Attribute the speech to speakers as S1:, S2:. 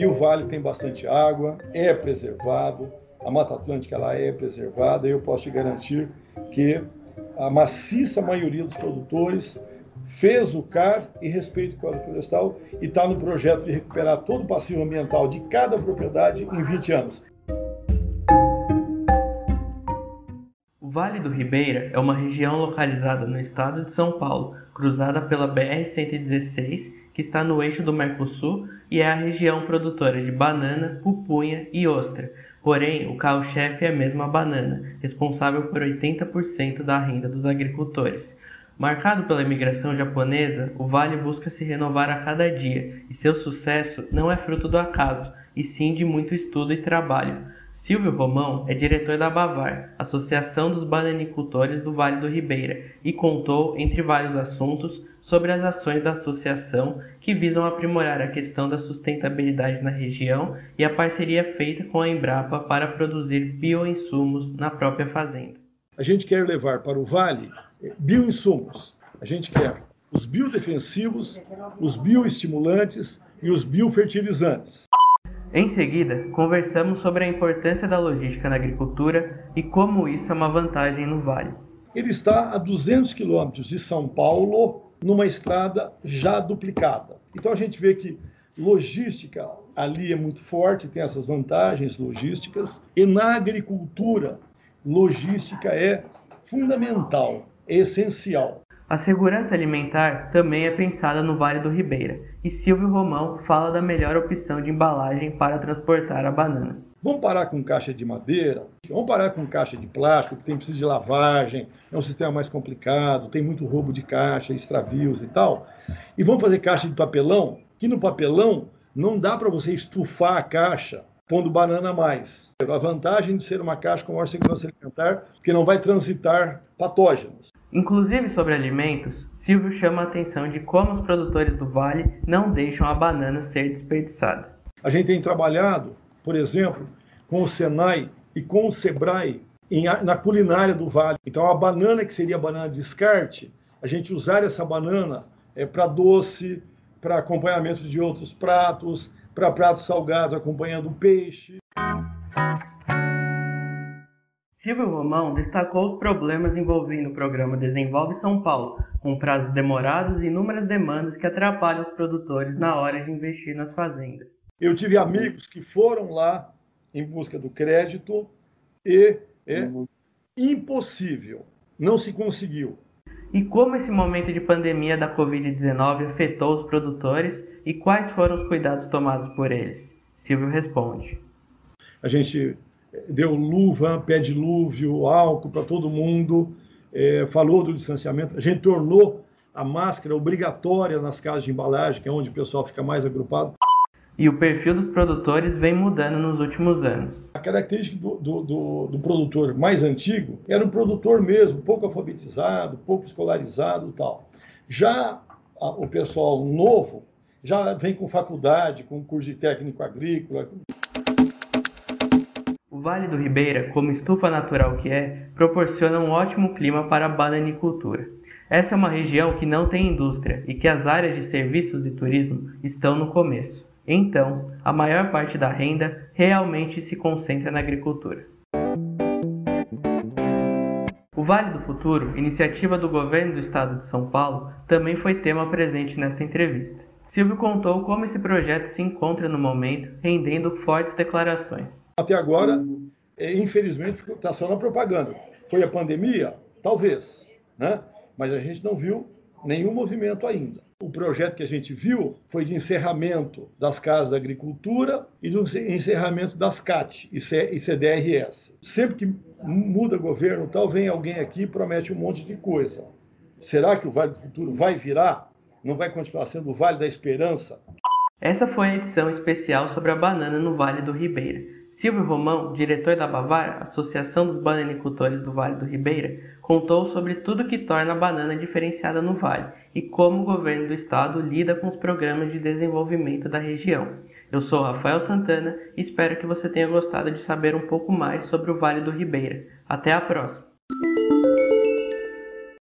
S1: e o vale tem bastante água, é preservado, a Mata Atlântica ela é preservada e eu posso te garantir que a maciça maioria dos produtores fez o CAR e respeita o Código Florestal e está no projeto de recuperar todo o passivo ambiental de cada propriedade em 20 anos.
S2: O Vale do Ribeira é uma região localizada no estado de São Paulo, cruzada pela BR-116, que está no eixo do Mercosul e é a região produtora de banana, pupunha e ostra. Porém, o carro-chefe é mesmo a banana, responsável por 80% da renda dos agricultores. Marcado pela imigração japonesa, o vale busca se renovar a cada dia, e seu sucesso não é fruto do acaso, e sim de muito estudo e trabalho. Silvio Romão é diretor da Bavar, Associação dos Bananicultores do Vale do Ribeira, e contou, entre vários assuntos, sobre as ações da associação que visam aprimorar a questão da sustentabilidade na região e a parceria feita com a Embrapa para produzir bioinsumos na própria fazenda.
S1: A gente quer levar para o vale bioinsumos. A gente quer os biodefensivos, os bioestimulantes e os biofertilizantes.
S2: Em seguida, conversamos sobre a importância da logística na agricultura e como isso é uma vantagem no vale.
S1: Ele está a 200 quilômetros de São Paulo, numa estrada já duplicada. Então a gente vê que logística ali é muito forte, tem essas vantagens logísticas, e na agricultura, logística é fundamental essencial.
S2: A segurança alimentar também é pensada no Vale do Ribeira, e Silvio Romão fala da melhor opção de embalagem para transportar a banana.
S1: Vamos parar com caixa de madeira, vamos parar com caixa de plástico, que tem precisa de lavagem, é um sistema mais complicado, tem muito roubo de caixa, extravios e tal. E vamos fazer caixa de papelão, que no papelão não dá para você estufar a caixa pondo banana a mais. A vantagem de ser uma caixa com maior segurança alimentar, que não vai transitar patógenos.
S2: Inclusive sobre alimentos, Silvio chama a atenção de como os produtores do Vale não deixam a banana ser desperdiçada.
S1: A gente tem trabalhado, por exemplo, com o Senai e com o Sebrae em, na culinária do Vale. Então, a banana que seria a banana de descarte, a gente usar essa banana é, para doce, para acompanhamento de outros pratos, para pratos salgados acompanhando peixe.
S2: Silvio Romão destacou os problemas envolvendo o programa Desenvolve São Paulo, com prazos demorados e inúmeras demandas que atrapalham os produtores na hora de investir nas fazendas.
S1: Eu tive amigos que foram lá em busca do crédito e é uhum. impossível, não se conseguiu.
S2: E como esse momento de pandemia da Covid-19 afetou os produtores e quais foram os cuidados tomados por eles? Silvio responde.
S1: A gente deu luva, pé de lúvio, álcool para todo mundo, é, falou do distanciamento. A gente tornou a máscara obrigatória nas casas de embalagem, que é onde o pessoal fica mais agrupado.
S2: E o perfil dos produtores vem mudando nos últimos anos.
S1: A característica do, do, do, do produtor mais antigo era um produtor mesmo, pouco alfabetizado, pouco escolarizado tal. Já a, o pessoal novo já vem com faculdade, com curso de técnico agrícola.
S2: O Vale do Ribeira, como estufa natural que é, proporciona um ótimo clima para a bananicultura. Essa é uma região que não tem indústria e que as áreas de serviços e turismo estão no começo. Então, a maior parte da renda realmente se concentra na agricultura. O Vale do Futuro, iniciativa do governo do estado de São Paulo, também foi tema presente nesta entrevista. Silvio contou como esse projeto se encontra no momento, rendendo fortes declarações
S1: até agora, é, infelizmente, está só na propaganda. Foi a pandemia? Talvez, né? mas a gente não viu nenhum movimento ainda. O projeto que a gente viu foi de encerramento das casas da agricultura e do encerramento das CAT e CDRS. Sempre que muda governo, tal, vem alguém aqui e promete um monte de coisa. Será que o Vale do Futuro vai virar? Não vai continuar sendo o Vale da Esperança?
S2: Essa foi a edição especial sobre a banana no Vale do Ribeira. Silvio Romão, diretor da Bavar, Associação dos Bananicultores do Vale do Ribeira, contou sobre tudo que torna a banana diferenciada no vale e como o governo do estado lida com os programas de desenvolvimento da região. Eu sou Rafael Santana e espero que você tenha gostado de saber um pouco mais sobre o Vale do Ribeira. Até a próxima!